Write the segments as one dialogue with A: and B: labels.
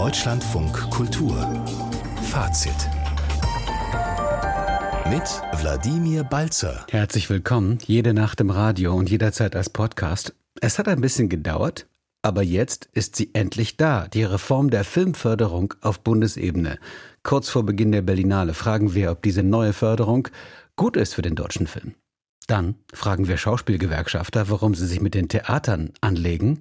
A: Deutschlandfunk Kultur Fazit mit Wladimir Balzer.
B: Herzlich willkommen, jede Nacht im Radio und jederzeit als Podcast. Es hat ein bisschen gedauert, aber jetzt ist sie endlich da, die Reform der Filmförderung auf Bundesebene. Kurz vor Beginn der Berlinale fragen wir, ob diese neue Förderung gut ist für den deutschen Film. Dann fragen wir Schauspielgewerkschafter, warum sie sich mit den Theatern anlegen.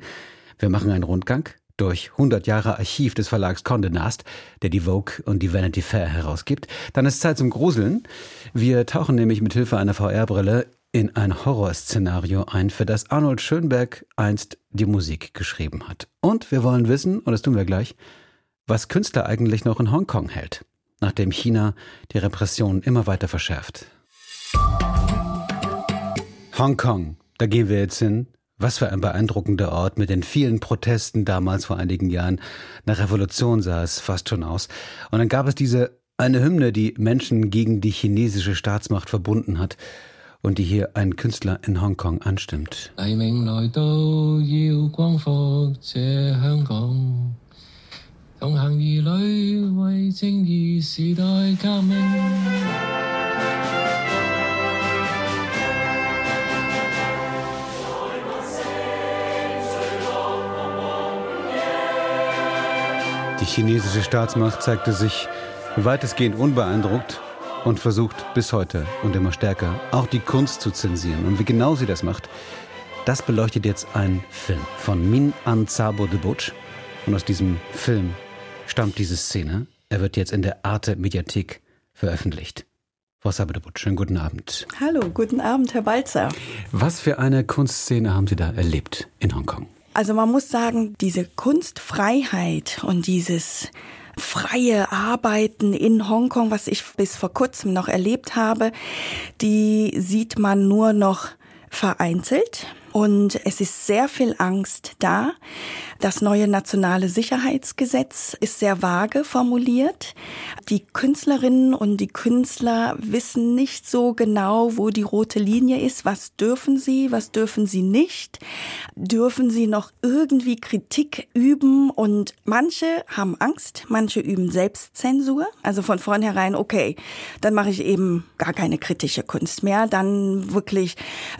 B: Wir machen einen Rundgang durch 100 Jahre Archiv des Verlags Condé Nast, der die Vogue und die Vanity Fair herausgibt. Dann ist Zeit zum Gruseln. Wir tauchen nämlich mit Hilfe einer VR-Brille in ein Horrorszenario ein, für das Arnold Schönberg einst die Musik geschrieben hat. Und wir wollen wissen, und das tun wir gleich, was Künstler eigentlich noch in Hongkong hält, nachdem China die Repression immer weiter verschärft. Hongkong, da gehen wir jetzt hin. Was für ein beeindruckender Ort mit den vielen Protesten damals vor einigen Jahren. Nach Revolution sah es fast schon aus. Und dann gab es diese eine Hymne, die Menschen gegen die chinesische Staatsmacht verbunden hat und die hier ein Künstler in Hongkong anstimmt. Die chinesische Staatsmacht zeigte sich weitestgehend unbeeindruckt und versucht bis heute und immer stärker auch die Kunst zu zensieren. Und wie genau sie das macht, das beleuchtet jetzt ein Film von Min An Zabo de Butch. Und aus diesem Film stammt diese Szene. Er wird jetzt in der Arte Mediathek veröffentlicht. Frau Sabo de Butch, schönen guten Abend.
C: Hallo, guten Abend, Herr Balzer.
B: Was für eine Kunstszene haben Sie da erlebt in Hongkong?
C: Also man muss sagen, diese Kunstfreiheit und dieses freie Arbeiten in Hongkong, was ich bis vor kurzem noch erlebt habe, die sieht man nur noch vereinzelt. Und es ist sehr viel Angst da. Das neue nationale Sicherheitsgesetz ist sehr vage formuliert. Die Künstlerinnen und die Künstler wissen nicht so genau, wo die rote Linie ist. Was dürfen sie, was dürfen sie nicht? Dürfen sie noch irgendwie Kritik üben? Und manche haben Angst, manche üben Selbstzensur. Also von vornherein, okay, dann mache ich eben gar keine kritische Kunst mehr. Dann wirklich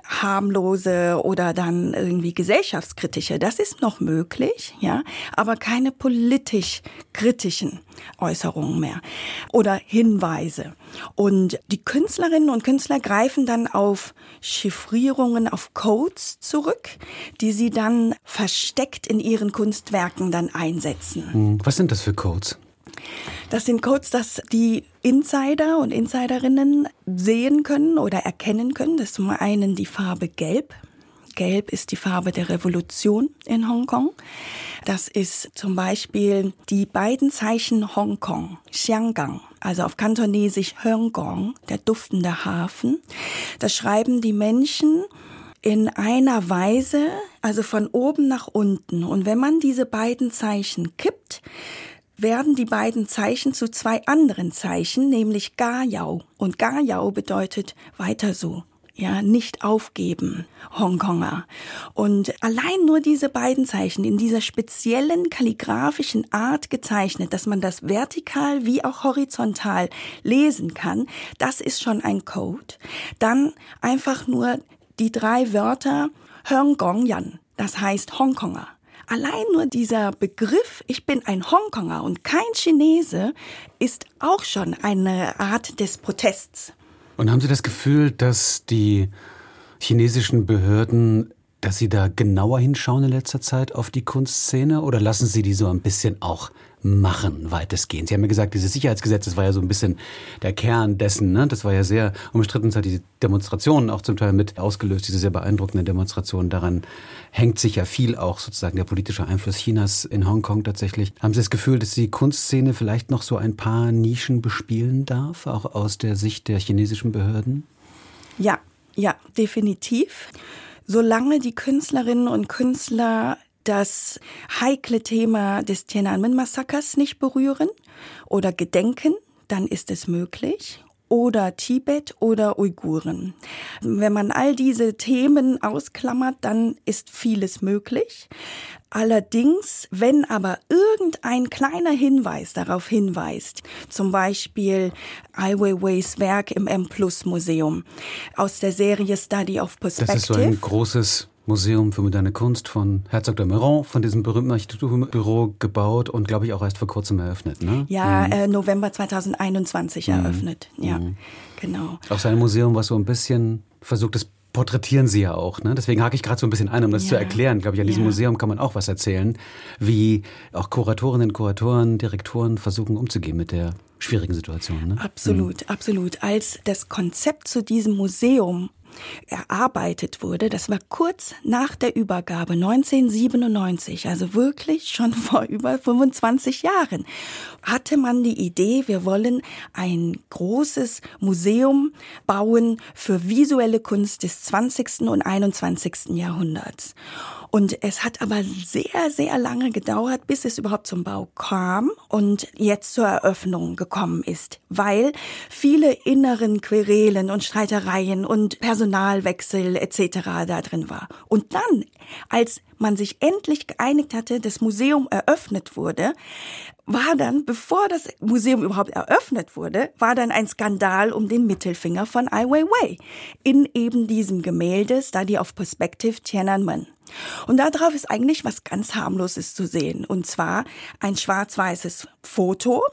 C: harmlose oder dann irgendwie gesellschaftskritische. Das ist noch möglich ja, aber keine politisch kritischen Äußerungen mehr oder Hinweise. Und die Künstlerinnen und Künstler greifen dann auf Chiffrierungen, auf Codes zurück, die sie dann versteckt in ihren Kunstwerken dann einsetzen.
B: Hm, was sind das für Codes?
C: Das sind Codes, dass die Insider und Insiderinnen sehen können oder erkennen können. Das ist zum einen die Farbe Gelb. Gelb ist die Farbe der Revolution in Hongkong. Das ist zum Beispiel die beiden Zeichen Hongkong, Xianggang, also auf Kantonesisch Hongkong, der duftende Hafen. Das schreiben die Menschen in einer Weise, also von oben nach unten. Und wenn man diese beiden Zeichen kippt, werden die beiden Zeichen zu zwei anderen Zeichen, nämlich Gayao. Und Gayao bedeutet weiter so ja, nicht aufgeben, Hongkonger. Und allein nur diese beiden Zeichen in dieser speziellen kalligraphischen Art gezeichnet, dass man das vertikal wie auch horizontal lesen kann, das ist schon ein Code. Dann einfach nur die drei Wörter Hongkongyan, das heißt Hongkonger. Allein nur dieser Begriff, ich bin ein Hongkonger und kein Chinese, ist auch schon eine Art des Protests.
B: Und haben Sie das Gefühl, dass die chinesischen Behörden, dass sie da genauer hinschauen in letzter Zeit auf die Kunstszene? Oder lassen Sie die so ein bisschen auch machen, weitestgehend. Sie haben ja gesagt, dieses Sicherheitsgesetz, das war ja so ein bisschen der Kern dessen, ne? Das war ja sehr umstritten, es hat diese Demonstrationen auch zum Teil mit ausgelöst, diese sehr beeindruckenden Demonstrationen. Daran hängt sich ja viel auch sozusagen der politische Einfluss Chinas in Hongkong tatsächlich. Haben Sie das Gefühl, dass die Kunstszene vielleicht noch so ein paar Nischen bespielen darf, auch aus der Sicht der chinesischen Behörden?
C: Ja, ja, definitiv. Solange die Künstlerinnen und Künstler das heikle Thema des Tiananmen-Massakers nicht berühren oder gedenken, dann ist es möglich oder Tibet oder Uiguren. Wenn man all diese Themen ausklammert, dann ist vieles möglich. Allerdings, wenn aber irgendein kleiner Hinweis darauf hinweist, zum Beispiel Ai Weiweis Werk im M Plus Museum aus der Serie Study of Perspective.
B: Das ist so ein großes Museum für moderne Kunst von Herzog de Meuron, von diesem berühmten Architekturbüro gebaut und glaube ich auch erst vor kurzem eröffnet. Ne?
C: Ja, mhm. äh, November 2021 mhm. eröffnet. Ja, mhm. genau.
B: Auch so ein Museum, was so ein bisschen versucht, das porträtieren Sie ja auch. Ne? Deswegen hake ich gerade so ein bisschen ein, um das ja. zu erklären. Glaube ich, an diesem ja. Museum kann man auch was erzählen, wie auch Kuratorinnen, Kuratoren, Direktoren versuchen umzugehen mit der schwierigen Situation. Ne?
C: Absolut, mhm. absolut. Als das Konzept zu diesem Museum erarbeitet wurde, das war kurz nach der Übergabe 1997, also wirklich schon vor über 25 Jahren, hatte man die Idee, wir wollen ein großes Museum bauen für visuelle Kunst des 20. und 21. Jahrhunderts. Und es hat aber sehr, sehr lange gedauert, bis es überhaupt zum Bau kam und jetzt zur Eröffnung gekommen ist, weil viele inneren Querelen und Streitereien und Personalwechsel etc. da drin war. Und dann, als man sich endlich geeinigt hatte, das Museum eröffnet wurde, war dann, bevor das Museum überhaupt eröffnet wurde, war dann ein Skandal um den Mittelfinger von Ai Weiwei in eben diesem Gemälde Study of Perspective Tiananmen. Und darauf ist eigentlich was ganz harmloses zu sehen. Und zwar ein schwarz-weißes Foto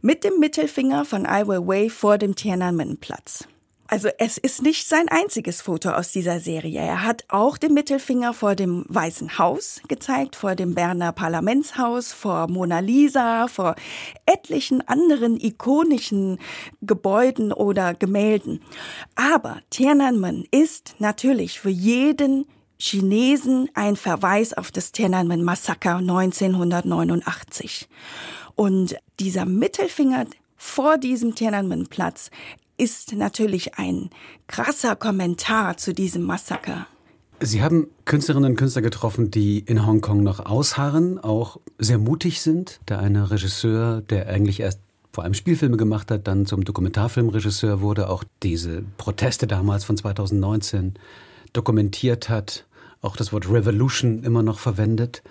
C: mit dem Mittelfinger von Ai Weiwei vor dem Tiananmen-Platz. Also es ist nicht sein einziges Foto aus dieser Serie. Er hat auch den Mittelfinger vor dem Weißen Haus gezeigt, vor dem Berner Parlamentshaus, vor Mona Lisa, vor etlichen anderen ikonischen Gebäuden oder Gemälden. Aber Tiananmen ist natürlich für jeden Chinesen ein Verweis auf das Tiananmen-Massaker 1989. Und dieser Mittelfinger vor diesem Tiananmen-Platz ist natürlich ein krasser Kommentar zu diesem Massaker.
B: Sie haben Künstlerinnen und Künstler getroffen, die in Hongkong noch ausharren, auch sehr mutig sind. Der eine Regisseur, der eigentlich erst vor allem Spielfilme gemacht hat, dann zum Dokumentarfilmregisseur wurde, auch diese Proteste damals von 2019 dokumentiert hat, auch das Wort Revolution immer noch verwendet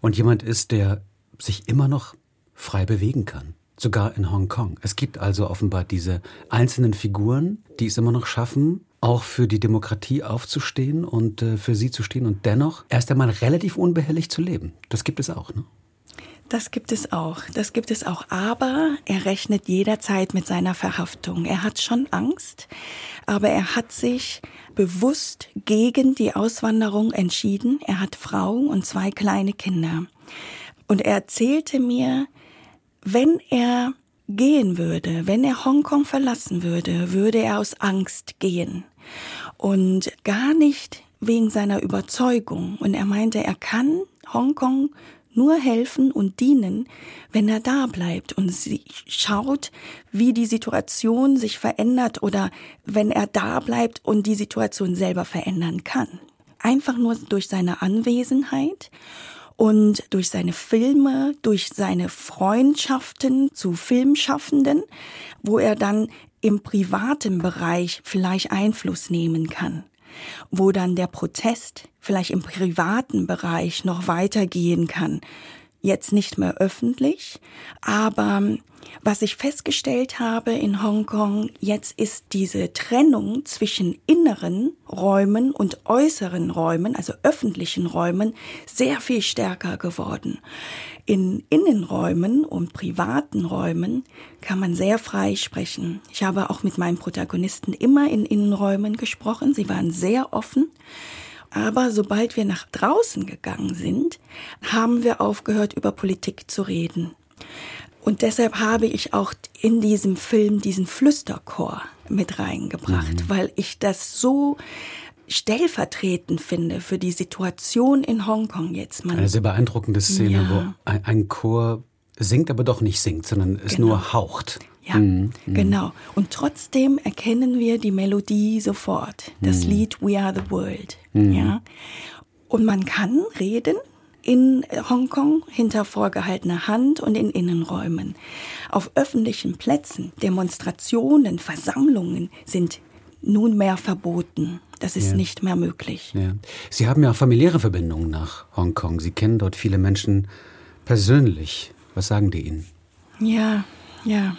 B: und jemand ist, der sich immer noch frei bewegen kann. Sogar in Hongkong. Es gibt also offenbar diese einzelnen Figuren, die es immer noch schaffen, auch für die Demokratie aufzustehen und äh, für sie zu stehen und dennoch erst einmal relativ unbehelligt zu leben. Das gibt es auch, ne?
C: Das gibt es auch. Das gibt es auch. Aber er rechnet jederzeit mit seiner Verhaftung. Er hat schon Angst, aber er hat sich bewusst gegen die Auswanderung entschieden. Er hat Frau und zwei kleine Kinder. Und er erzählte mir, wenn er gehen würde, wenn er Hongkong verlassen würde, würde er aus Angst gehen. Und gar nicht wegen seiner Überzeugung. Und er meinte, er kann Hongkong nur helfen und dienen, wenn er da bleibt und sie schaut, wie die Situation sich verändert oder wenn er da bleibt und die Situation selber verändern kann. Einfach nur durch seine Anwesenheit und durch seine Filme, durch seine Freundschaften zu Filmschaffenden, wo er dann im privaten Bereich vielleicht Einfluss nehmen kann wo dann der Protest vielleicht im privaten Bereich noch weitergehen kann. Jetzt nicht mehr öffentlich, aber was ich festgestellt habe in Hongkong, jetzt ist diese Trennung zwischen inneren Räumen und äußeren Räumen, also öffentlichen Räumen, sehr viel stärker geworden. In Innenräumen und privaten Räumen kann man sehr frei sprechen. Ich habe auch mit meinen Protagonisten immer in Innenräumen gesprochen. Sie waren sehr offen. Aber sobald wir nach draußen gegangen sind, haben wir aufgehört, über Politik zu reden. Und deshalb habe ich auch in diesem Film diesen Flüsterchor mit reingebracht, mhm. weil ich das so stellvertretend finde für die Situation in Hongkong jetzt.
B: Man, Eine sehr beeindruckende Szene, ja. wo ein, Chor singt, aber doch nicht singt, sondern es genau. nur haucht.
C: Ja, mhm. mhm. genau. Und trotzdem erkennen wir die Melodie sofort. Das mhm. Lied We Are the World. Mhm. Ja. Und man kann reden, in Hongkong hinter vorgehaltener Hand und in Innenräumen. Auf öffentlichen Plätzen, Demonstrationen, Versammlungen sind nunmehr verboten. Das ist ja. nicht mehr möglich.
B: Ja. Sie haben ja familiäre Verbindungen nach Hongkong. Sie kennen dort viele Menschen persönlich, was sagen die Ihnen?
C: Ja, ja.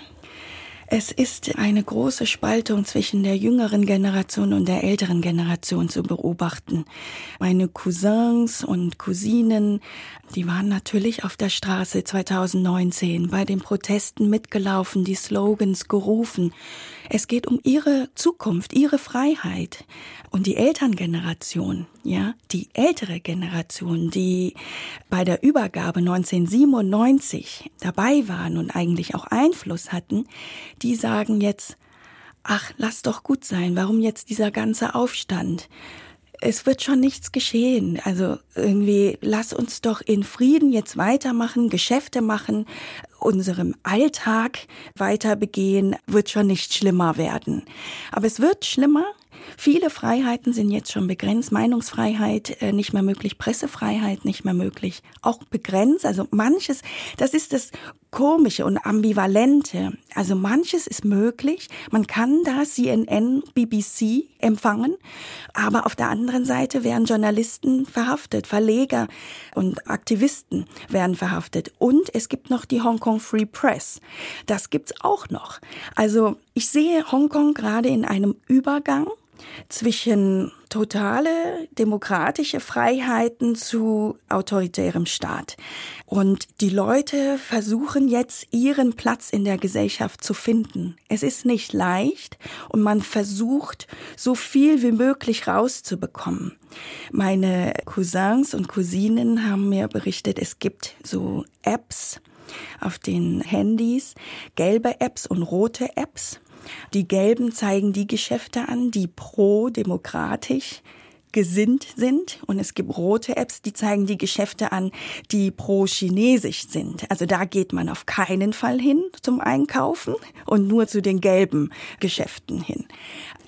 C: Es ist eine große Spaltung zwischen der jüngeren Generation und der älteren Generation zu beobachten. Meine Cousins und Cousinen, die waren natürlich auf der Straße 2019 bei den Protesten mitgelaufen, die Slogans gerufen. Es geht um ihre Zukunft, ihre Freiheit. Und die Elterngeneration, ja, die ältere Generation, die bei der Übergabe 1997 dabei waren und eigentlich auch Einfluss hatten, die sagen jetzt, ach, lass doch gut sein, warum jetzt dieser ganze Aufstand? Es wird schon nichts geschehen. Also irgendwie, lass uns doch in Frieden jetzt weitermachen, Geschäfte machen, unserem Alltag weiter begehen, wird schon nicht schlimmer werden. Aber es wird schlimmer, Viele Freiheiten sind jetzt schon begrenzt. Meinungsfreiheit äh, nicht mehr möglich, Pressefreiheit nicht mehr möglich, auch begrenzt. Also manches, das ist das Komische und Ambivalente. Also manches ist möglich. Man kann da CNN, BBC empfangen. Aber auf der anderen Seite werden Journalisten verhaftet, Verleger und Aktivisten werden verhaftet. Und es gibt noch die Hongkong Free Press. Das gibt's auch noch. Also ich sehe Hongkong gerade in einem Übergang zwischen totale demokratische Freiheiten zu autoritärem Staat. Und die Leute versuchen jetzt ihren Platz in der Gesellschaft zu finden. Es ist nicht leicht und man versucht, so viel wie möglich rauszubekommen. Meine Cousins und Cousinen haben mir berichtet, es gibt so Apps auf den Handys, gelbe Apps und rote Apps. Die Gelben zeigen die Geschäfte an, die pro-demokratisch gesinnt sind und es gibt rote Apps, die zeigen die Geschäfte an, die pro-chinesisch sind. Also da geht man auf keinen Fall hin zum Einkaufen und nur zu den gelben Geschäften hin.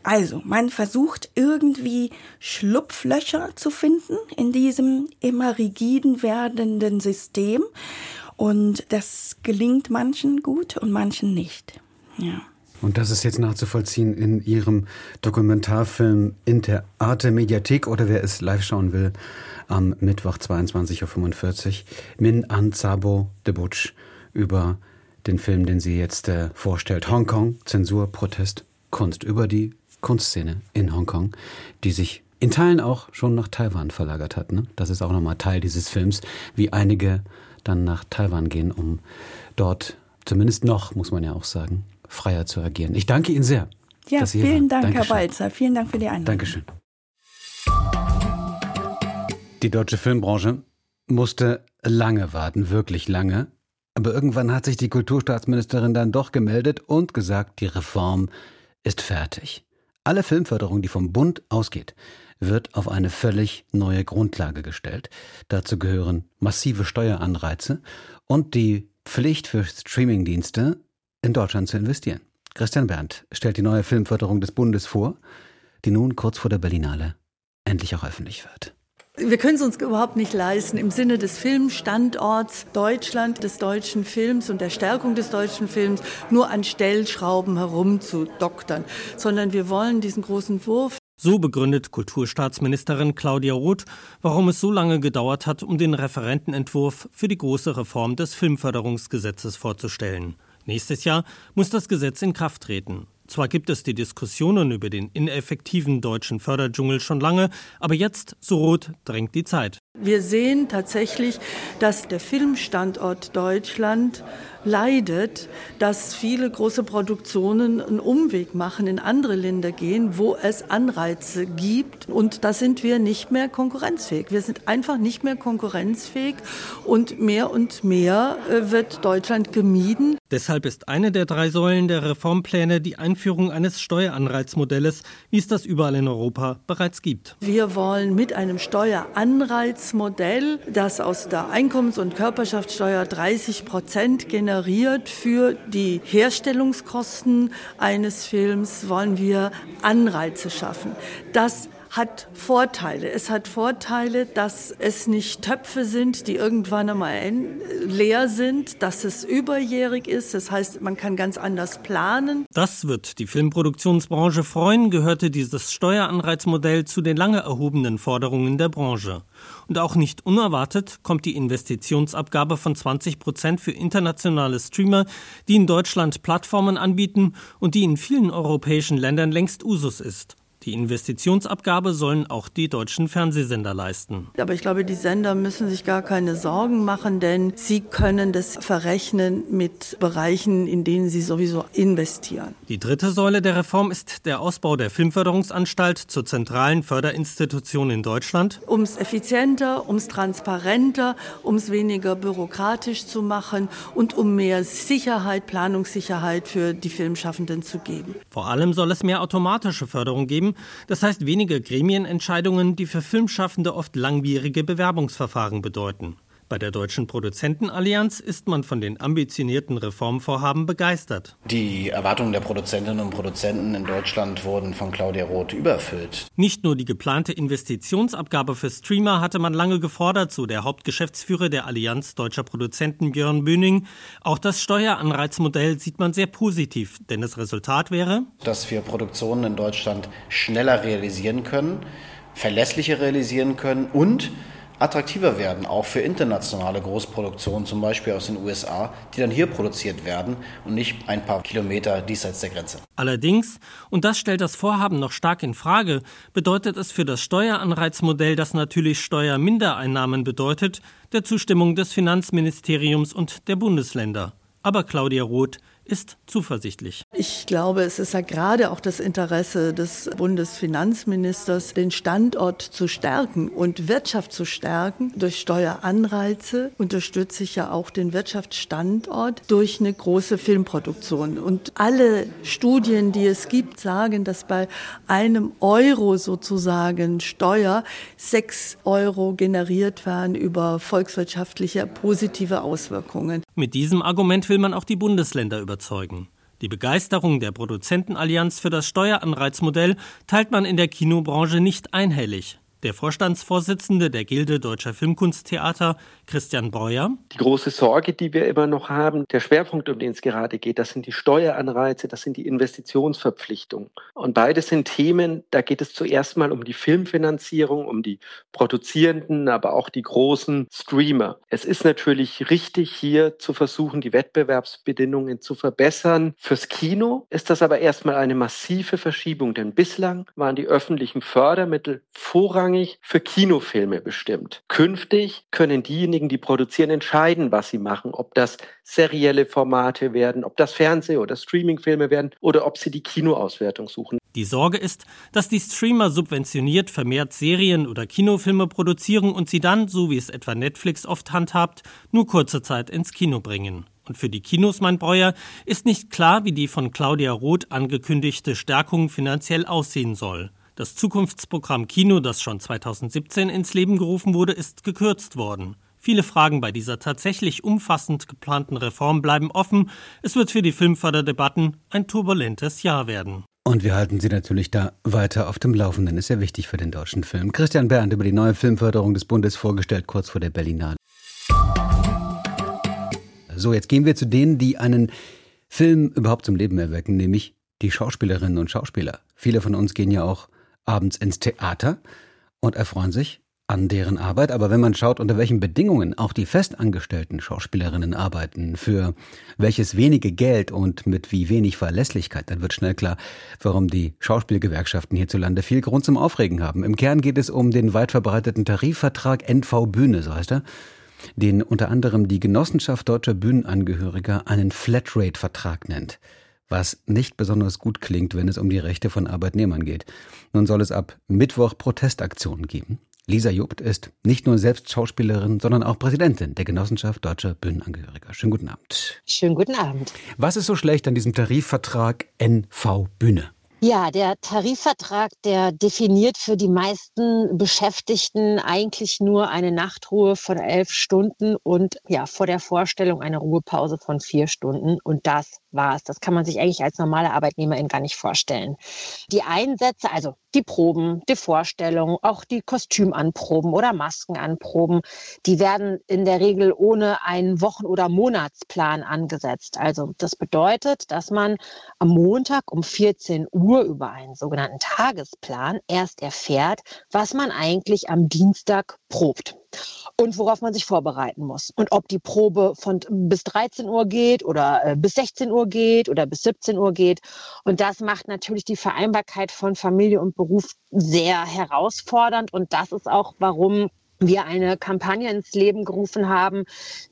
C: Also man versucht irgendwie Schlupflöcher zu finden in diesem immer rigiden werdenden System und das gelingt manchen gut und manchen nicht. Ja.
B: Und das ist jetzt nachzuvollziehen in Ihrem Dokumentarfilm in der Arte Mediathek oder wer es live schauen will, am Mittwoch 22.45 Uhr. Min An Zabo de Butch über den Film, den sie jetzt äh, vorstellt. Hongkong, Zensur, Protest, Kunst. Über die Kunstszene in Hongkong, die sich in Teilen auch schon nach Taiwan verlagert hat. Ne? Das ist auch nochmal Teil dieses Films, wie einige dann nach Taiwan gehen, um dort, zumindest noch, muss man ja auch sagen, freier zu agieren. Ich danke Ihnen sehr.
C: Ja, vielen Dank, Dankeschön. Herr Balzer. Vielen Dank für die Einladung.
B: Dankeschön. Die deutsche Filmbranche musste lange warten, wirklich lange. Aber irgendwann hat sich die Kulturstaatsministerin dann doch gemeldet und gesagt, die Reform ist fertig. Alle Filmförderung, die vom Bund ausgeht, wird auf eine völlig neue Grundlage gestellt. Dazu gehören massive Steueranreize und die Pflicht für Streamingdienste, in Deutschland zu investieren. Christian Berndt stellt die neue Filmförderung des Bundes vor, die nun kurz vor der Berlinale endlich auch öffentlich wird.
D: Wir können es uns überhaupt nicht leisten, im Sinne des Filmstandorts Deutschland, des deutschen Films und der Stärkung des deutschen Films nur an Stellschrauben herumzudoktern, sondern wir wollen diesen großen Wurf.
E: So begründet Kulturstaatsministerin Claudia Roth, warum es so lange gedauert hat, um den Referentenentwurf für die große Reform des Filmförderungsgesetzes vorzustellen. Nächstes Jahr muss das Gesetz in Kraft treten. Zwar gibt es die Diskussionen über den ineffektiven deutschen Förderdschungel schon lange, aber jetzt, so rot, drängt die Zeit.
D: Wir sehen tatsächlich, dass der Filmstandort Deutschland leidet, dass viele große Produktionen einen Umweg machen, in andere Länder gehen, wo es Anreize gibt. Und da sind wir nicht mehr konkurrenzfähig. Wir sind einfach nicht mehr konkurrenzfähig und mehr und mehr äh, wird Deutschland gemieden.
E: Deshalb ist eine der drei Säulen der Reformpläne die Einführung eines Steueranreizmodells, wie es das überall in Europa bereits gibt.
D: Wir wollen mit einem Steueranreizmodell, das aus der Einkommens- und Körperschaftssteuer 30 Prozent generiert, generiert für die Herstellungskosten eines Films, wollen wir Anreize schaffen. Das hat Vorteile. Es hat Vorteile, dass es nicht Töpfe sind, die irgendwann einmal leer sind, dass es überjährig ist. Das heißt, man kann ganz anders planen.
E: Das wird die Filmproduktionsbranche freuen, gehörte dieses Steueranreizmodell zu den lange erhobenen Forderungen der Branche. Und auch nicht unerwartet kommt die Investitionsabgabe von 20 Prozent für internationale Streamer, die in Deutschland Plattformen anbieten und die in vielen europäischen Ländern längst Usus ist. Die Investitionsabgabe sollen auch die deutschen Fernsehsender leisten.
D: Aber ich glaube, die Sender müssen sich gar keine Sorgen machen, denn sie können das verrechnen mit Bereichen, in denen sie sowieso investieren.
E: Die dritte Säule der Reform ist der Ausbau der Filmförderungsanstalt zur zentralen Förderinstitution in Deutschland.
D: Um es effizienter, um es transparenter, um es weniger bürokratisch zu machen und um mehr Sicherheit, Planungssicherheit für die Filmschaffenden zu geben.
E: Vor allem soll es mehr automatische Förderung geben, das heißt weniger Gremienentscheidungen, die für Filmschaffende oft langwierige Bewerbungsverfahren bedeuten. Bei der Deutschen Produzentenallianz ist man von den ambitionierten Reformvorhaben begeistert.
F: Die Erwartungen der Produzentinnen und Produzenten in Deutschland wurden von Claudia Roth übererfüllt.
E: Nicht nur die geplante Investitionsabgabe für Streamer hatte man lange gefordert, so der Hauptgeschäftsführer der Allianz deutscher Produzenten Björn Böning. Auch das Steueranreizmodell sieht man sehr positiv, denn das Resultat wäre,
F: dass wir Produktionen in Deutschland schneller realisieren können, verlässlicher realisieren können und attraktiver werden, auch für internationale Großproduktionen, zum Beispiel aus den USA, die dann hier produziert werden und nicht ein paar Kilometer diesseits der Grenze.
E: Allerdings, und das stellt das Vorhaben noch stark in Frage, bedeutet es für das Steueranreizmodell, das natürlich Steuermindereinnahmen bedeutet, der Zustimmung des Finanzministeriums und der Bundesländer. Aber Claudia Roth ist zuversichtlich.
D: Ich glaube, es ist ja gerade auch das Interesse des Bundesfinanzministers, den Standort zu stärken und Wirtschaft zu stärken. Durch Steueranreize unterstütze ich ja auch den Wirtschaftsstandort durch eine große Filmproduktion. Und alle Studien, die es gibt, sagen, dass bei einem Euro sozusagen Steuer sechs Euro generiert werden über volkswirtschaftliche positive Auswirkungen.
E: Mit diesem Argument will man auch die Bundesländer über überzeugen. Die Begeisterung der Produzentenallianz für das Steueranreizmodell teilt man in der Kinobranche nicht einhellig. Der Vorstandsvorsitzende der Gilde Deutscher Filmkunsttheater, Christian Breuer.
G: Die große Sorge, die wir immer noch haben, der Schwerpunkt, um den es gerade geht, das sind die Steueranreize, das sind die Investitionsverpflichtungen. Und beides sind Themen, da geht es zuerst mal um die Filmfinanzierung, um die Produzierenden, aber auch die großen Streamer. Es ist natürlich richtig, hier zu versuchen, die Wettbewerbsbedingungen zu verbessern. Fürs Kino ist das aber erstmal eine massive Verschiebung, denn bislang waren die öffentlichen Fördermittel vorrangig vorrangig für Kinofilme bestimmt. Künftig können diejenigen, die produzieren, entscheiden, was sie machen, ob das serielle Formate werden, ob das Fernseh- oder Streamingfilme werden oder ob sie die Kinoauswertung suchen.
E: Die Sorge ist, dass die Streamer subventioniert vermehrt Serien oder Kinofilme produzieren und sie dann, so wie es etwa Netflix oft handhabt, nur kurze Zeit ins Kino bringen. Und für die Kinos, mein Breuer, ist nicht klar, wie die von Claudia Roth angekündigte Stärkung finanziell aussehen soll. Das Zukunftsprogramm Kino, das schon 2017 ins Leben gerufen wurde, ist gekürzt worden. Viele Fragen bei dieser tatsächlich umfassend geplanten Reform bleiben offen. Es wird für die Filmförderdebatten ein turbulentes Jahr werden.
B: Und wir halten Sie natürlich da weiter auf dem Laufenden. Ist ja wichtig für den deutschen Film. Christian Berndt über die neue Filmförderung des Bundes vorgestellt, kurz vor der Berlinale. So, jetzt gehen wir zu denen, die einen Film überhaupt zum Leben erwecken, nämlich die Schauspielerinnen und Schauspieler. Viele von uns gehen ja auch abends ins Theater und erfreuen sich an deren Arbeit. Aber wenn man schaut, unter welchen Bedingungen auch die festangestellten Schauspielerinnen arbeiten, für welches wenige Geld und mit wie wenig Verlässlichkeit, dann wird schnell klar, warum die Schauspielgewerkschaften hierzulande viel Grund zum Aufregen haben. Im Kern geht es um den weit verbreiteten Tarifvertrag NV Bühne, so heißt er, den unter anderem die Genossenschaft deutscher Bühnenangehöriger einen Flatrate-Vertrag nennt was nicht besonders gut klingt, wenn es um die Rechte von Arbeitnehmern geht. Nun soll es ab Mittwoch Protestaktionen geben. Lisa Jubt ist nicht nur selbst Schauspielerin, sondern auch Präsidentin der Genossenschaft Deutscher Bühnenangehöriger. Schönen guten Abend.
H: Schönen guten Abend.
B: Was ist so schlecht an diesem Tarifvertrag NV Bühne?
H: Ja, der Tarifvertrag, der definiert für die meisten Beschäftigten eigentlich nur eine Nachtruhe von elf Stunden und ja, vor der Vorstellung eine Ruhepause von vier Stunden. Und das war es. Das kann man sich eigentlich als normale Arbeitnehmerin gar nicht vorstellen. Die Einsätze, also die Proben, die Vorstellung, auch die Kostümanproben oder Maskenanproben, die werden in der Regel ohne einen Wochen- oder Monatsplan angesetzt. Also das bedeutet, dass man am Montag um 14 Uhr über einen sogenannten Tagesplan erst erfährt, was man eigentlich am Dienstag probt und worauf man sich vorbereiten muss. Und ob die Probe von bis 13 Uhr geht oder äh, bis 16 Uhr geht oder bis 17 Uhr geht. Und das macht natürlich die Vereinbarkeit von Familie und Beruf sehr herausfordernd. Und das ist auch, warum wir eine Kampagne ins Leben gerufen haben,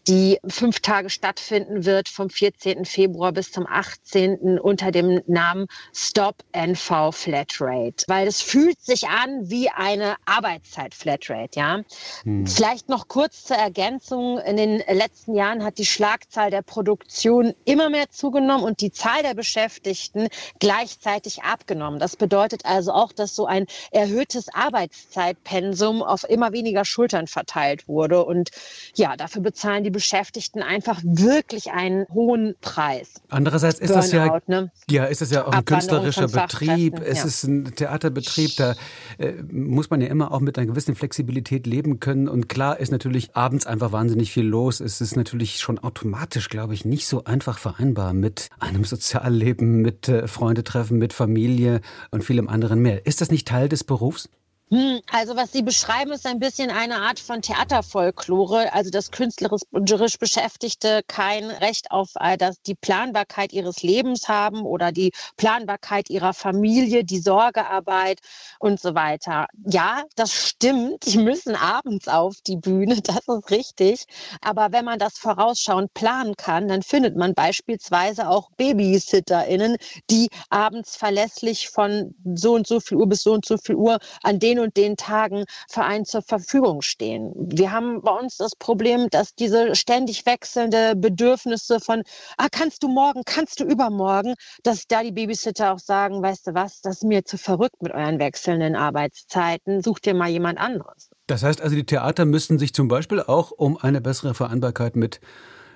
H: die fünf Tage stattfinden wird, vom 14. Februar bis zum 18. unter dem Namen Stop NV Flatrate. Weil es fühlt sich an wie eine Arbeitszeit Flatrate, ja. Hm. Vielleicht noch kurz zur Ergänzung. In den letzten Jahren hat die Schlagzahl der Produktion immer mehr zugenommen und die Zahl der Beschäftigten gleichzeitig abgenommen. Das bedeutet also auch, dass so ein erhöhtes Arbeitszeitpensum auf immer weniger Schultern verteilt wurde. Und ja, dafür bezahlen die Beschäftigten einfach wirklich einen hohen Preis.
B: Andererseits ist Burnout, das ja, ne? ja, ist das ja auch ein künstlerischer Betrieb. Es ja. ist ein Theaterbetrieb. Da äh, muss man ja immer auch mit einer gewissen Flexibilität leben können. Und klar ist natürlich abends einfach wahnsinnig viel los. Es ist natürlich schon automatisch, glaube ich, nicht so einfach vereinbar mit einem Sozialleben, mit äh, Freundetreffen, mit Familie und vielem anderen mehr. Ist das nicht Teil des Berufs?
H: Hm, also was Sie beschreiben, ist ein bisschen eine Art von Theaterfolklore, also dass künstlerisch Beschäftigte kein Recht auf äh, das, die Planbarkeit ihres Lebens haben oder die Planbarkeit ihrer Familie, die Sorgearbeit und so weiter. Ja, das stimmt. Die müssen abends auf die Bühne, das ist richtig. Aber wenn man das vorausschauend planen kann, dann findet man beispielsweise auch BabysitterInnen, die abends verlässlich von so und so viel Uhr bis so und so viel Uhr an den und den Tagen Verein zur Verfügung stehen. Wir haben bei uns das Problem, dass diese ständig wechselnde Bedürfnisse von, ah, kannst du morgen, kannst du übermorgen, dass da die Babysitter auch sagen, weißt du was, das ist mir zu verrückt mit euren wechselnden Arbeitszeiten, such dir mal jemand anderes.
B: Das heißt also, die Theater müssten sich zum Beispiel auch um eine bessere Vereinbarkeit mit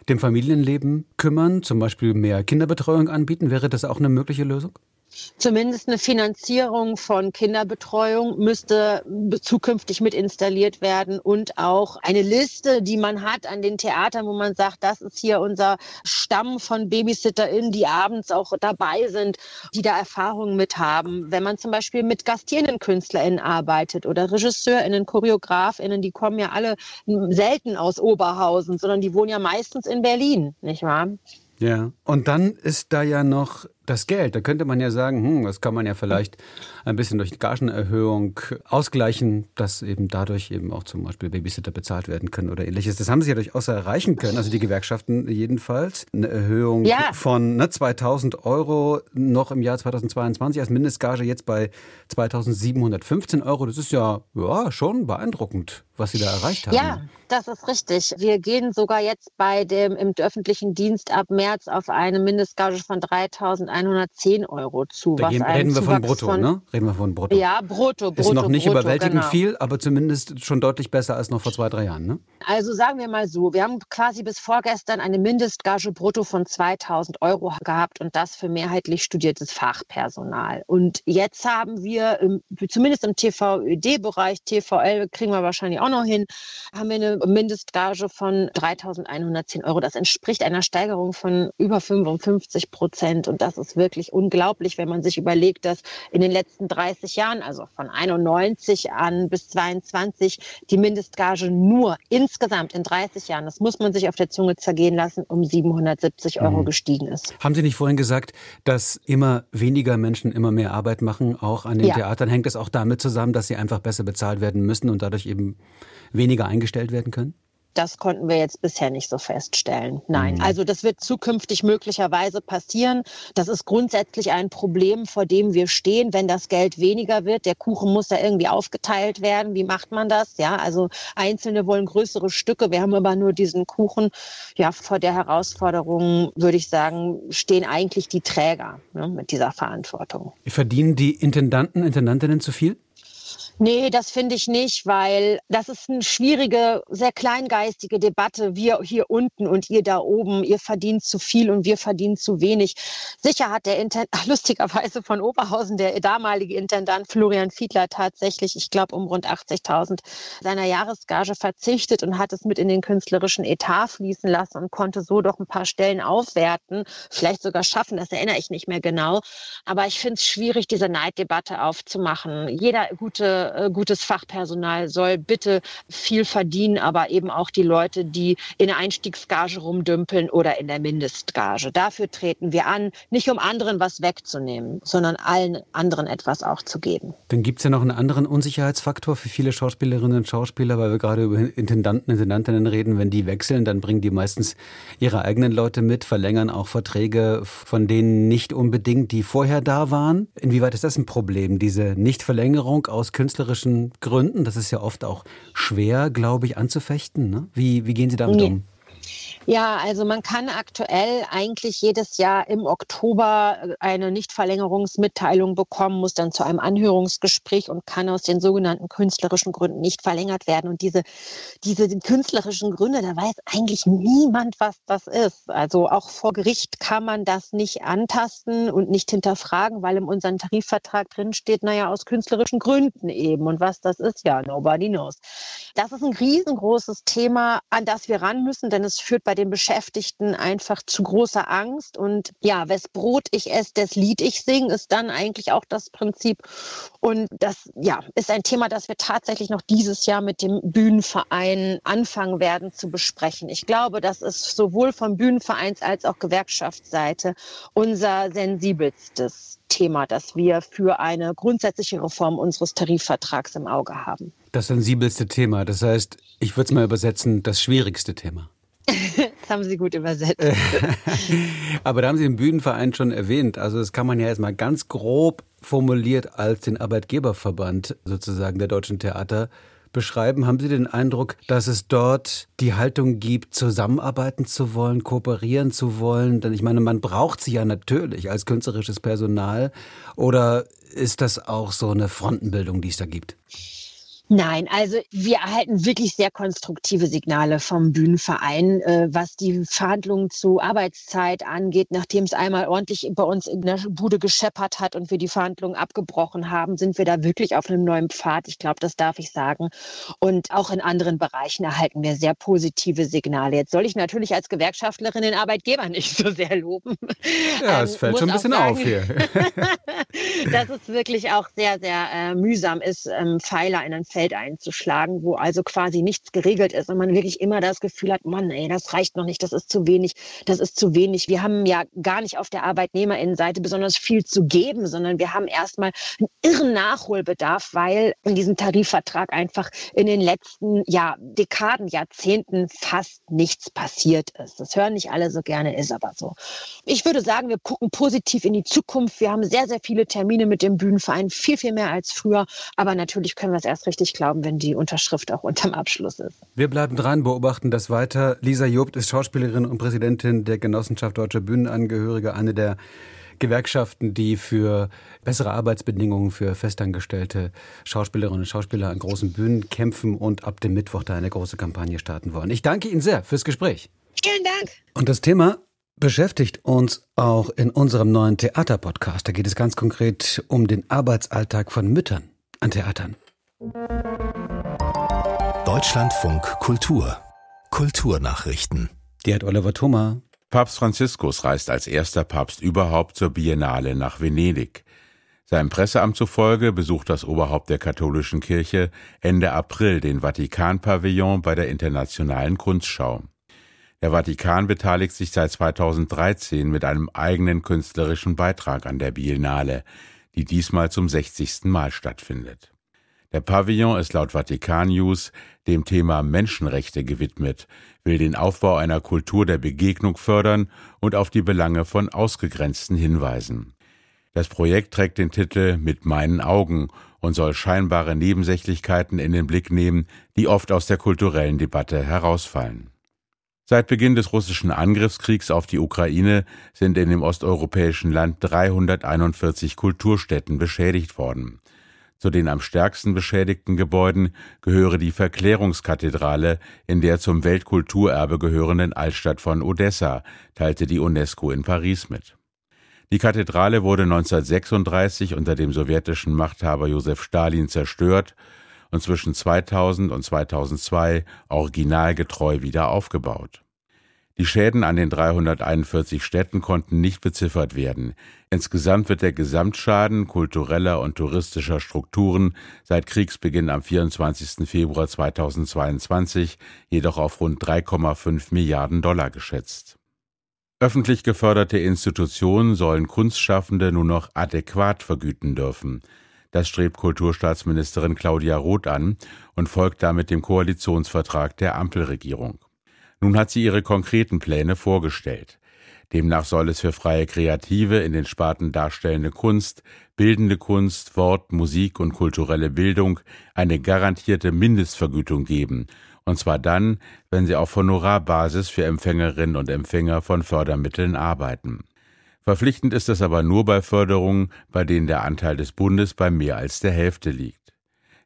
B: dem Familienleben kümmern, zum Beispiel mehr Kinderbetreuung anbieten. Wäre das auch eine mögliche Lösung?
H: Zumindest eine Finanzierung von Kinderbetreuung müsste zukünftig mit installiert werden und auch eine Liste, die man hat an den Theatern, wo man sagt, das ist hier unser Stamm von BabysitterInnen, die abends auch dabei sind, die da Erfahrungen mit haben. Wenn man zum Beispiel mit gastierenden KünstlerInnen arbeitet oder RegisseurInnen, ChoreografInnen, die kommen ja alle selten aus Oberhausen, sondern die wohnen ja meistens in Berlin, nicht wahr?
B: Ja, und dann ist da ja noch das Geld. Da könnte man ja sagen, hm, das kann man ja vielleicht ein bisschen durch Gagenerhöhung ausgleichen, dass eben dadurch eben auch zum Beispiel Babysitter bezahlt werden können oder ähnliches. Das haben sie ja durchaus erreichen können, also die Gewerkschaften jedenfalls. Eine Erhöhung ja. von ne, 2000 Euro noch im Jahr 2022 als Mindestgage jetzt bei 2715 Euro. Das ist ja, ja schon beeindruckend, was sie da erreicht haben.
H: Ja, das ist richtig. Wir gehen sogar jetzt bei dem im öffentlichen Dienst ab März auf eine Mindestgage von 3000 110 Euro zu.
B: Da gehen, reden wir von Brutto, von, ne? Reden wir von Brutto.
H: Ja, Brutto, Brutto.
B: Ist noch nicht
H: brutto,
B: überwältigend genau. viel, aber zumindest schon deutlich besser als noch vor zwei, drei Jahren, ne?
H: Also sagen wir mal so, wir haben quasi bis vorgestern eine Mindestgage Brutto von 2000 Euro gehabt und das für mehrheitlich studiertes Fachpersonal. Und jetzt haben wir, im, zumindest im TVÖD-Bereich, TVL kriegen wir wahrscheinlich auch noch hin, haben wir eine Mindestgage von 3110 Euro. Das entspricht einer Steigerung von über 55 Prozent und das ist ist wirklich unglaublich, wenn man sich überlegt, dass in den letzten 30 Jahren, also von 91 an bis 22, die Mindestgage nur insgesamt in 30 Jahren, das muss man sich auf der Zunge zergehen lassen, um 770 Euro mhm. gestiegen ist.
B: Haben Sie nicht vorhin gesagt, dass immer weniger Menschen immer mehr Arbeit machen? Auch an den ja. Theatern hängt es auch damit zusammen, dass sie einfach besser bezahlt werden müssen und dadurch eben weniger eingestellt werden können?
H: Das konnten wir jetzt bisher nicht so feststellen. Nein,
B: Mhm.
H: also das wird zukünftig möglicherweise passieren. Das ist grundsätzlich ein Problem, vor dem wir stehen, wenn das Geld weniger wird. Der Kuchen muss ja irgendwie aufgeteilt werden. Wie macht man das? Ja, also Einzelne wollen größere Stücke. Wir haben aber nur diesen Kuchen. Ja, vor der Herausforderung würde ich sagen, stehen eigentlich die Träger ne, mit dieser Verantwortung.
B: Verdienen die Intendanten, Intendantinnen zu viel?
H: Nee, das finde ich nicht, weil das ist eine schwierige, sehr kleingeistige Debatte. Wir hier unten und ihr da oben, ihr verdient zu viel und wir verdienen zu wenig. Sicher hat der Intendant, lustigerweise von Oberhausen, der damalige Intendant Florian Fiedler tatsächlich, ich glaube, um rund 80.000 seiner Jahresgage verzichtet und hat es mit in den künstlerischen Etat fließen lassen und konnte so doch ein paar Stellen aufwerten, vielleicht sogar schaffen, das erinnere ich nicht mehr genau. Aber ich finde es schwierig, diese Neiddebatte aufzumachen. Jeder gute äh, gutes Fachpersonal soll bitte viel verdienen, aber eben auch die Leute, die in der Einstiegsgage rumdümpeln oder in der Mindestgage. Dafür treten wir an, nicht um anderen was wegzunehmen, sondern allen anderen etwas auch zu geben.
B: Dann gibt es ja noch einen anderen Unsicherheitsfaktor für viele Schauspielerinnen und Schauspieler, weil wir gerade über Intendanten, Intendantinnen reden. Wenn die wechseln, dann bringen die meistens ihre eigenen Leute mit, verlängern auch Verträge von denen nicht unbedingt, die vorher da waren. Inwieweit ist das ein Problem, diese Nichtverlängerung aus künstlerischen Gründen? Das ist ja oft auch schwer, glaube ich, anzufechten. Ne? Wie, wie gehen Sie damit
H: Nee.
B: um?
H: Ja, also man kann aktuell eigentlich jedes Jahr im Oktober äh, eine Nichtverlängerungsmitteilung bekommen, muss dann zu einem Anhörungsgespräch und kann aus den sogenannten künstlerischen Gründen nicht verlängert werden. Und diese, diese künstlerischen Gründe, da weiß eigentlich niemand, was das ist. Also auch vor Gericht kann man das nicht antasten und nicht hinterfragen, weil in unserem Tarifvertrag drin steht, naja, aus künstlerischen Gründen eben. Und was das ist, ja, nobody knows. Das ist ein riesengroßes Thema, an das wir ran müssen, denn es führt bei den Beschäftigten einfach zu großer Angst. Und ja, wes Brot ich esse, des Lied ich sing, ist dann eigentlich auch das Prinzip. Und das ja, ist ein Thema, das wir tatsächlich noch dieses Jahr mit dem Bühnenverein anfangen werden zu besprechen. Ich glaube, das ist sowohl vom Bühnenvereins als auch Gewerkschaftsseite unser sensibelstes Thema, das wir für eine grundsätzliche Reform unseres Tarifvertrags im Auge haben.
B: Das sensibelste Thema. Das heißt, ich würde es mal übersetzen, das schwierigste Thema.
H: Das haben Sie gut übersetzt.
B: Aber da haben Sie den Bühnenverein schon erwähnt. Also das kann man ja erstmal ganz grob formuliert als den Arbeitgeberverband sozusagen der deutschen Theater beschreiben. Haben Sie den Eindruck, dass es dort die Haltung gibt, zusammenarbeiten zu wollen, kooperieren zu wollen? Denn ich meine, man braucht sie ja natürlich als künstlerisches Personal. Oder ist das auch so eine Frontenbildung, die es da gibt?
H: Nein, also wir erhalten wirklich sehr konstruktive Signale vom Bühnenverein, äh, was die Verhandlungen zu Arbeitszeit angeht. Nachdem es einmal ordentlich bei uns in der Bude gescheppert hat und wir die Verhandlungen abgebrochen haben, sind wir da wirklich auf einem neuen Pfad. Ich glaube, das darf ich sagen. Und auch in anderen Bereichen erhalten wir sehr positive Signale. Jetzt soll ich natürlich als Gewerkschaftlerin den Arbeitgeber nicht so sehr loben.
B: Ja, es
H: Ähm,
B: fällt schon ein bisschen
H: sagen,
B: auf hier.
H: dass es wirklich auch sehr, sehr äh, mühsam ist, ähm, Pfeiler in ein Feld einzuschlagen, wo also quasi nichts geregelt ist und man wirklich immer das Gefühl hat, Mann, ey, das reicht noch nicht, das ist zu wenig, das ist zu wenig. Wir haben ja gar nicht auf der Arbeitnehmerinnenseite besonders viel zu geben, sondern wir haben erstmal einen irren Nachholbedarf, weil in diesem Tarifvertrag einfach in den letzten ja, Dekaden, Jahrzehnten fast nichts passiert ist. Das hören nicht alle so gerne, ist aber so. Ich würde sagen, wir gucken positiv in die Zukunft. Wir haben sehr, sehr viele Termine mit dem Bühnenverein, viel, viel mehr als früher. Aber natürlich können wir es erst richtig glauben, wenn die Unterschrift auch unterm Abschluss ist.
B: Wir bleiben dran, beobachten das weiter. Lisa Jobt ist Schauspielerin und Präsidentin der Genossenschaft Deutscher Bühnenangehörige, eine der Gewerkschaften, die für bessere Arbeitsbedingungen für festangestellte Schauspielerinnen und Schauspieler an großen Bühnen kämpfen und ab dem Mittwoch da eine große Kampagne starten wollen. Ich danke Ihnen sehr fürs Gespräch.
H: Vielen Dank.
B: Und das Thema beschäftigt uns auch in unserem neuen Theaterpodcast. Da geht es ganz konkret um den Arbeitsalltag von Müttern an Theatern.
A: Deutschlandfunk Kultur. Kulturnachrichten.
B: Die hat Oliver Thoma.
I: Papst Franziskus reist als erster Papst überhaupt zur Biennale nach Venedig. Seinem Presseamt zufolge besucht das Oberhaupt der katholischen Kirche Ende April den Vatikan-Pavillon bei der Internationalen Kunstschau. Der Vatikan beteiligt sich seit 2013 mit einem eigenen künstlerischen Beitrag an der Biennale, die diesmal zum 60. Mal stattfindet. Der Pavillon ist laut Vatikan News dem Thema Menschenrechte gewidmet, will den Aufbau einer Kultur der Begegnung fördern und auf die Belange von Ausgegrenzten hinweisen. Das Projekt trägt den Titel Mit meinen Augen und soll scheinbare Nebensächlichkeiten in den Blick nehmen, die oft aus der kulturellen Debatte herausfallen. Seit Beginn des russischen Angriffskriegs auf die Ukraine sind in dem osteuropäischen Land 341 Kulturstätten beschädigt worden. Zu den am stärksten beschädigten Gebäuden gehöre die Verklärungskathedrale in der zum Weltkulturerbe gehörenden Altstadt von Odessa, teilte die UNESCO in Paris mit. Die Kathedrale wurde 1936 unter dem sowjetischen Machthaber Josef Stalin zerstört und zwischen 2000 und 2002 originalgetreu wieder aufgebaut. Die Schäden an den 341 Städten konnten nicht beziffert werden. Insgesamt wird der Gesamtschaden kultureller und touristischer Strukturen seit Kriegsbeginn am 24. Februar 2022 jedoch auf rund 3,5 Milliarden Dollar geschätzt. Öffentlich geförderte Institutionen sollen Kunstschaffende nur noch adäquat vergüten dürfen. Das strebt Kulturstaatsministerin Claudia Roth an und folgt damit dem Koalitionsvertrag der Ampelregierung. Nun hat sie ihre konkreten Pläne vorgestellt. Demnach soll es für freie Kreative in den Sparten darstellende Kunst, bildende Kunst, Wort, Musik und kulturelle Bildung eine garantierte Mindestvergütung geben, und zwar dann, wenn sie auf Honorarbasis für Empfängerinnen und Empfänger von Fördermitteln arbeiten. Verpflichtend ist es aber nur bei Förderungen, bei denen der Anteil des Bundes bei mehr als der Hälfte liegt.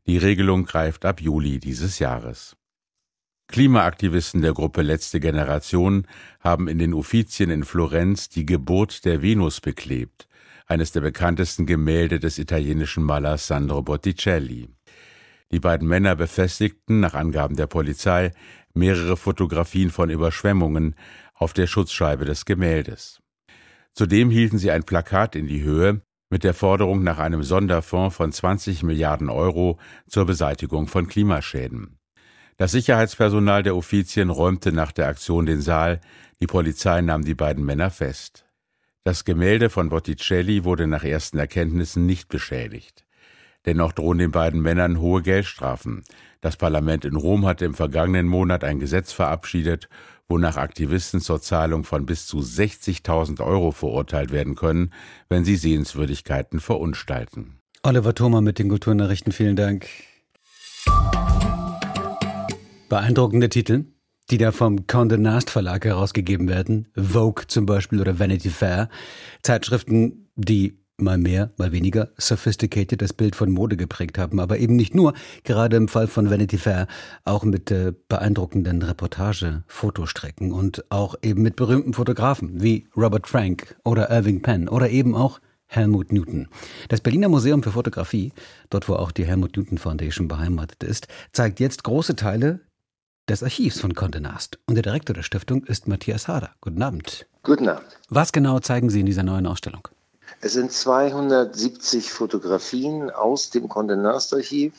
I: Die Regelung greift ab Juli dieses Jahres. Klimaaktivisten der Gruppe Letzte Generation haben in den Uffizien in Florenz die Geburt der Venus beklebt, eines der bekanntesten Gemälde des italienischen Malers Sandro Botticelli. Die beiden Männer befestigten, nach Angaben der Polizei, mehrere Fotografien von Überschwemmungen auf der Schutzscheibe des Gemäldes. Zudem hielten sie ein Plakat in die Höhe mit der Forderung nach einem Sonderfonds von 20 Milliarden Euro zur Beseitigung von Klimaschäden. Das Sicherheitspersonal der Uffizien räumte nach der Aktion den Saal, die Polizei nahm die beiden Männer fest. Das Gemälde von Botticelli wurde nach ersten Erkenntnissen nicht beschädigt. Dennoch drohen den beiden Männern hohe Geldstrafen. Das Parlament in Rom hatte im vergangenen Monat ein Gesetz verabschiedet, wonach Aktivisten zur Zahlung von bis zu 60.000 Euro verurteilt werden können, wenn sie Sehenswürdigkeiten verunstalten.
B: Oliver Thoma mit den Kulturnachrichten, vielen Dank. Beeindruckende Titel, die da vom Condé Nast Verlag herausgegeben werden. Vogue zum Beispiel oder Vanity Fair. Zeitschriften, die mal mehr, mal weniger sophisticated das Bild von Mode geprägt haben, aber eben nicht nur, gerade im Fall von Vanity Fair, auch mit äh, beeindruckenden Reportage-Fotostrecken und auch eben mit berühmten Fotografen wie Robert Frank oder Irving Penn oder eben auch Helmut Newton. Das Berliner Museum für Fotografie, dort wo auch die Helmut Newton Foundation beheimatet ist, zeigt jetzt große Teile des Archivs von Condé Nast. Und der Direktor der Stiftung ist Matthias Hader. Guten Abend.
J: Guten Abend.
B: Was genau zeigen Sie in dieser neuen Ausstellung?
J: Es sind 270 Fotografien aus dem Condé Nast Archiv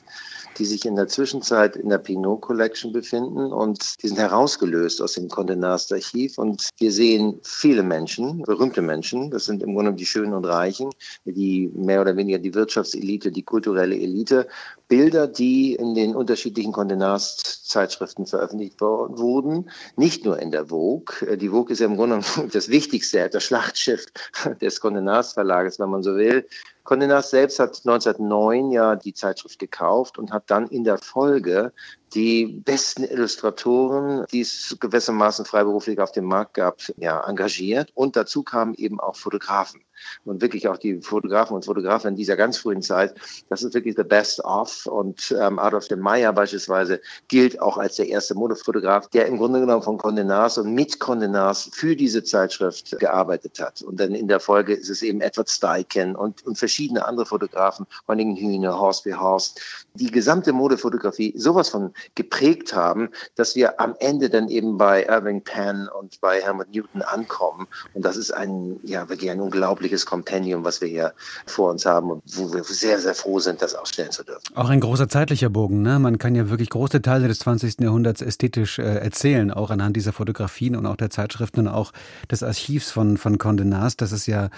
J: die sich in der Zwischenzeit in der Pinot Collection befinden und die sind herausgelöst aus dem Condé Nast Archiv und wir sehen viele Menschen, berühmte Menschen, das sind im Grunde die Schönen und Reichen, die mehr oder weniger die Wirtschaftselite, die kulturelle Elite, Bilder, die in den unterschiedlichen Condé Nast Zeitschriften veröffentlicht wurden, nicht nur in der Vogue. Die Vogue ist ja im Grunde das wichtigste, das Schlachtschiff des Condé Nast Verlages, wenn man so will. Condé Nast selbst hat 1909 ja die Zeitschrift gekauft und hat dann in der Folge die besten Illustratoren, die es gewissermaßen freiberuflich auf dem Markt gab, ja, engagiert. Und dazu kamen eben auch Fotografen. Und wirklich auch die Fotografen und Fotografen in dieser ganz frühen Zeit, das ist wirklich the best of. Und ähm, Adolf de Meyer beispielsweise gilt auch als der erste Modefotograf, der im Grunde genommen von Condé Nast und mit Condé Nast für diese Zeitschrift gearbeitet hat. Und dann in der Folge ist es eben Edward Steichen und, und verschiedene andere Fotografen, Honningen Hühne, Horst B. Horst. Die gesamte Modefotografie, sowas von geprägt haben, dass wir am Ende dann eben bei Irving Penn und bei Helmut Newton ankommen. Und das ist ein, ja, wirklich ein unglaubliches Kompendium, was wir hier vor uns haben und wo wir sehr, sehr froh sind, das ausstellen zu dürfen.
B: Auch ein großer zeitlicher Bogen. Ne? Man kann ja wirklich große Teile des 20. Jahrhunderts ästhetisch äh, erzählen, auch anhand dieser Fotografien und auch der Zeitschriften und auch des Archivs von, von Condé Nast. Das ist ja,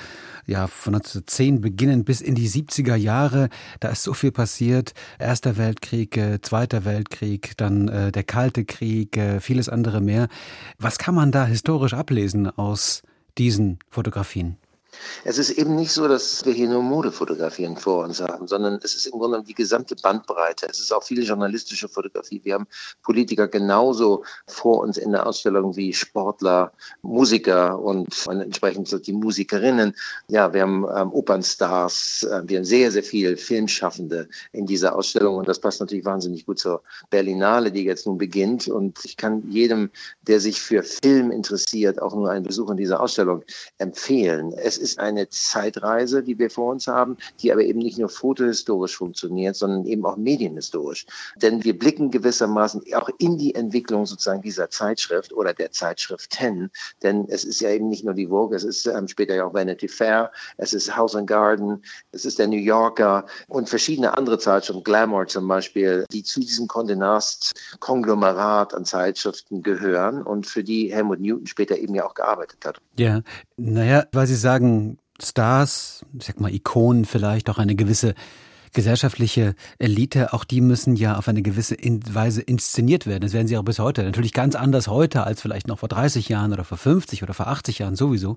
B: ja von 1910 beginnend bis in die 70er Jahre. Da ist so viel passiert. Erster Weltkrieg, äh, Zweiter Weltkrieg, dann äh, der Kalte Krieg, äh, vieles andere mehr. Was kann man da historisch ablesen aus diesen Fotografien?
J: Es ist eben nicht so, dass wir hier nur Modefotografien vor uns haben, sondern es ist im Grunde die gesamte Bandbreite. Es ist auch viel journalistische Fotografie. Wir haben Politiker genauso vor uns in der Ausstellung wie Sportler, Musiker und entsprechend die Musikerinnen. Ja, wir haben ähm, Opernstars, äh, wir haben sehr, sehr viele Filmschaffende in dieser Ausstellung und das passt natürlich wahnsinnig gut zur Berlinale, die jetzt nun beginnt. Und ich kann jedem, der sich für Film interessiert, auch nur einen Besuch in dieser Ausstellung empfehlen. Es ist eine Zeitreise, die wir vor uns haben, die aber eben nicht nur fotohistorisch funktioniert, sondern eben auch medienhistorisch. Denn wir blicken gewissermaßen auch in die Entwicklung sozusagen dieser Zeitschrift oder der Zeitschriften. Denn es ist ja eben nicht nur die Vogue, es ist ähm, später ja auch Vanity Fair, es ist House and Garden, es ist der New Yorker und verschiedene andere Zeitschriften, Glamour zum Beispiel, die zu diesem Condé Konglomerat an Zeitschriften gehören und für die Helmut Newton später eben ja auch gearbeitet hat.
B: Ja, naja, weil Sie sagen, Stars, ich sag mal Ikonen vielleicht, auch eine gewisse gesellschaftliche Elite, auch die müssen ja auf eine gewisse Weise inszeniert werden. Das werden sie auch bis heute. Natürlich ganz anders heute als vielleicht noch vor 30 Jahren oder vor 50 oder vor 80 Jahren sowieso.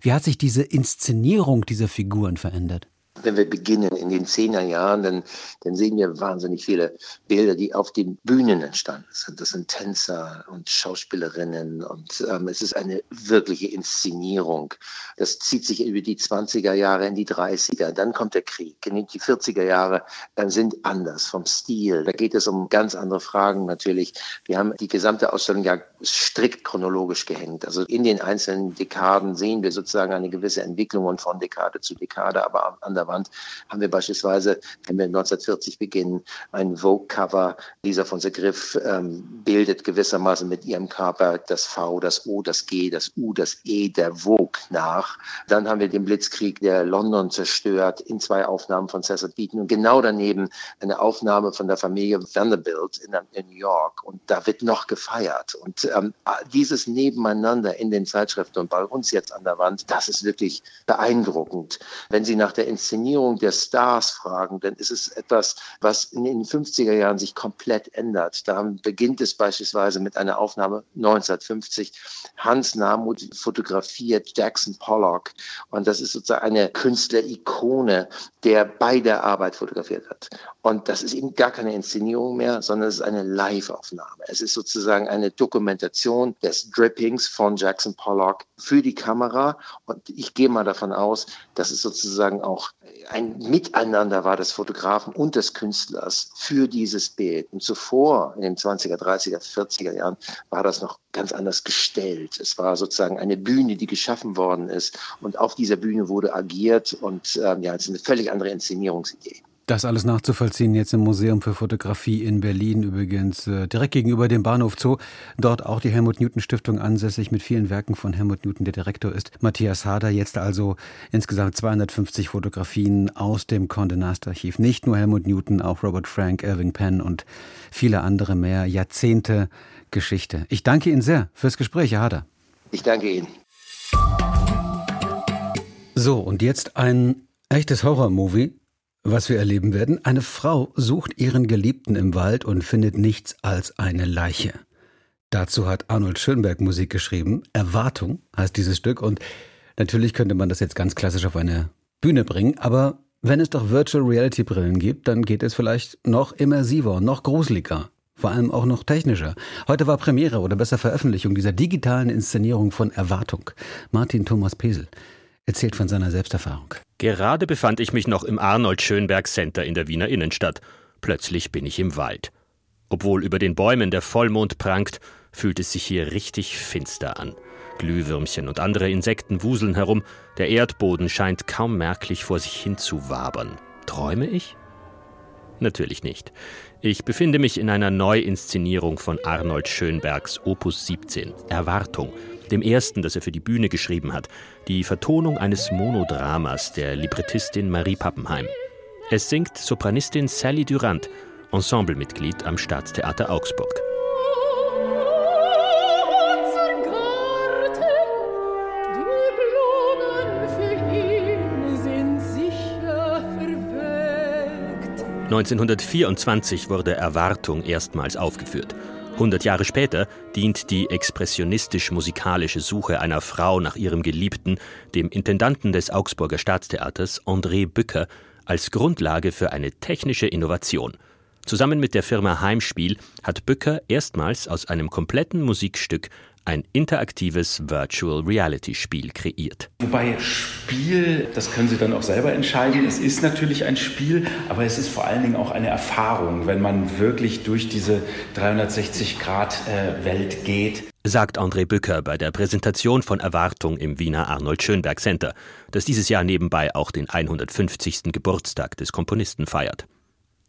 B: Wie hat sich diese Inszenierung dieser Figuren verändert?
J: Wenn wir beginnen in den zehner Jahren, dann, dann sehen wir wahnsinnig viele Bilder, die auf den Bühnen entstanden sind. Das sind Tänzer und Schauspielerinnen und ähm, es ist eine wirkliche Inszenierung. Das zieht sich über die 20er Jahre in die 30er. Dann kommt der Krieg. Die 40er Jahre äh, sind anders vom Stil. Da geht es um ganz andere Fragen natürlich. Wir haben die gesamte Ausstellung ja strikt chronologisch gehängt. Also in den einzelnen Dekaden sehen wir sozusagen eine gewisse Entwicklung von Dekade zu Dekade, aber an der Wand haben wir beispielsweise, wenn wir 1940 beginnen, ein Vogue-Cover. Lisa von Segriff ähm, bildet gewissermaßen mit ihrem Körper das V, das O, das G, das U, das E der Vogue nach. Dann haben wir den Blitzkrieg, der London zerstört, in zwei Aufnahmen von Cecil Beaton und genau daneben eine Aufnahme von der Familie Vanderbilt in, in New York. Und da wird noch gefeiert. Und ähm, dieses Nebeneinander in den Zeitschriften und bei uns jetzt an der Wand, das ist wirklich beeindruckend. Wenn Sie nach der Inszenierung Inszenierung der Stars fragen, dann ist es etwas, was in den 50er Jahren sich komplett ändert. Da beginnt es beispielsweise mit einer Aufnahme 1950. Hans Namuth fotografiert Jackson Pollock und das ist sozusagen eine Künstlerikone, der bei der Arbeit fotografiert hat. Und das ist eben gar keine Inszenierung mehr, sondern es ist eine Live-Aufnahme. Es ist sozusagen eine Dokumentation des Drippings von Jackson Pollock für die Kamera. Und ich gehe mal davon aus, dass es sozusagen auch ein Miteinander war des Fotografen und des Künstlers für dieses Bild. Und zuvor, in den 20er, 30er, 40er Jahren, war das noch ganz anders gestellt. Es war sozusagen eine Bühne, die geschaffen worden ist. Und auf dieser Bühne wurde agiert. Und ähm, ja, es ist eine völlig andere Inszenierungsidee.
B: Das alles nachzuvollziehen jetzt im Museum für Fotografie in Berlin übrigens, äh, direkt gegenüber dem Bahnhof Zoo. Dort auch die Helmut Newton Stiftung ansässig mit vielen Werken von Helmut Newton, der Direktor ist. Matthias Hader, jetzt also insgesamt 250 Fotografien aus dem Condé Nast Archiv. Nicht nur Helmut Newton, auch Robert Frank, Irving Penn und viele andere mehr. Jahrzehnte Geschichte. Ich danke Ihnen sehr fürs Gespräch, Herr Hader.
J: Ich danke Ihnen.
B: So, und jetzt ein echtes Horror-Movie was wir erleben werden, eine Frau sucht ihren Geliebten im Wald und findet nichts als eine Leiche. Dazu hat Arnold Schönberg Musik geschrieben. Erwartung heißt dieses Stück und natürlich könnte man das jetzt ganz klassisch auf eine Bühne bringen, aber wenn es doch Virtual Reality Brillen gibt, dann geht es vielleicht noch immersiver, noch gruseliger, vor allem auch noch technischer. Heute war Premiere oder besser Veröffentlichung dieser digitalen Inszenierung von Erwartung. Martin Thomas Pesel erzählt von seiner Selbsterfahrung.
K: Gerade befand ich mich noch im Arnold Schönberg Center in der Wiener Innenstadt. Plötzlich bin ich im Wald. Obwohl über den Bäumen der Vollmond prangt, fühlt es sich hier richtig finster an. Glühwürmchen und andere Insekten wuseln herum, der Erdboden scheint kaum merklich vor sich hin zu wabern. Träume ich? Natürlich nicht. Ich befinde mich in einer Neuinszenierung von Arnold Schönbergs Opus 17, Erwartung, dem ersten, das er für die Bühne geschrieben hat, die Vertonung eines Monodramas der Librettistin Marie Pappenheim. Es singt Sopranistin Sally Durant, Ensemblemitglied am Staatstheater Augsburg. ...1924 wurde Erwartung erstmals aufgeführt. 100 Jahre später dient die expressionistisch-musikalische Suche einer Frau nach ihrem Geliebten dem Intendanten des Augsburger Staatstheaters André Bücker als Grundlage für eine technische Innovation. Zusammen mit der Firma Heimspiel hat Bücker erstmals aus einem kompletten Musikstück ein interaktives Virtual Reality Spiel kreiert.
L: Wobei Spiel, das können Sie dann auch selber entscheiden. Es ist natürlich ein Spiel, aber es ist vor allen Dingen auch eine Erfahrung, wenn man wirklich durch diese 360-Grad-Welt äh, geht.
K: Sagt André Bücker bei der Präsentation von Erwartung im Wiener Arnold Schönberg Center, das dieses Jahr nebenbei auch den 150. Geburtstag des Komponisten feiert.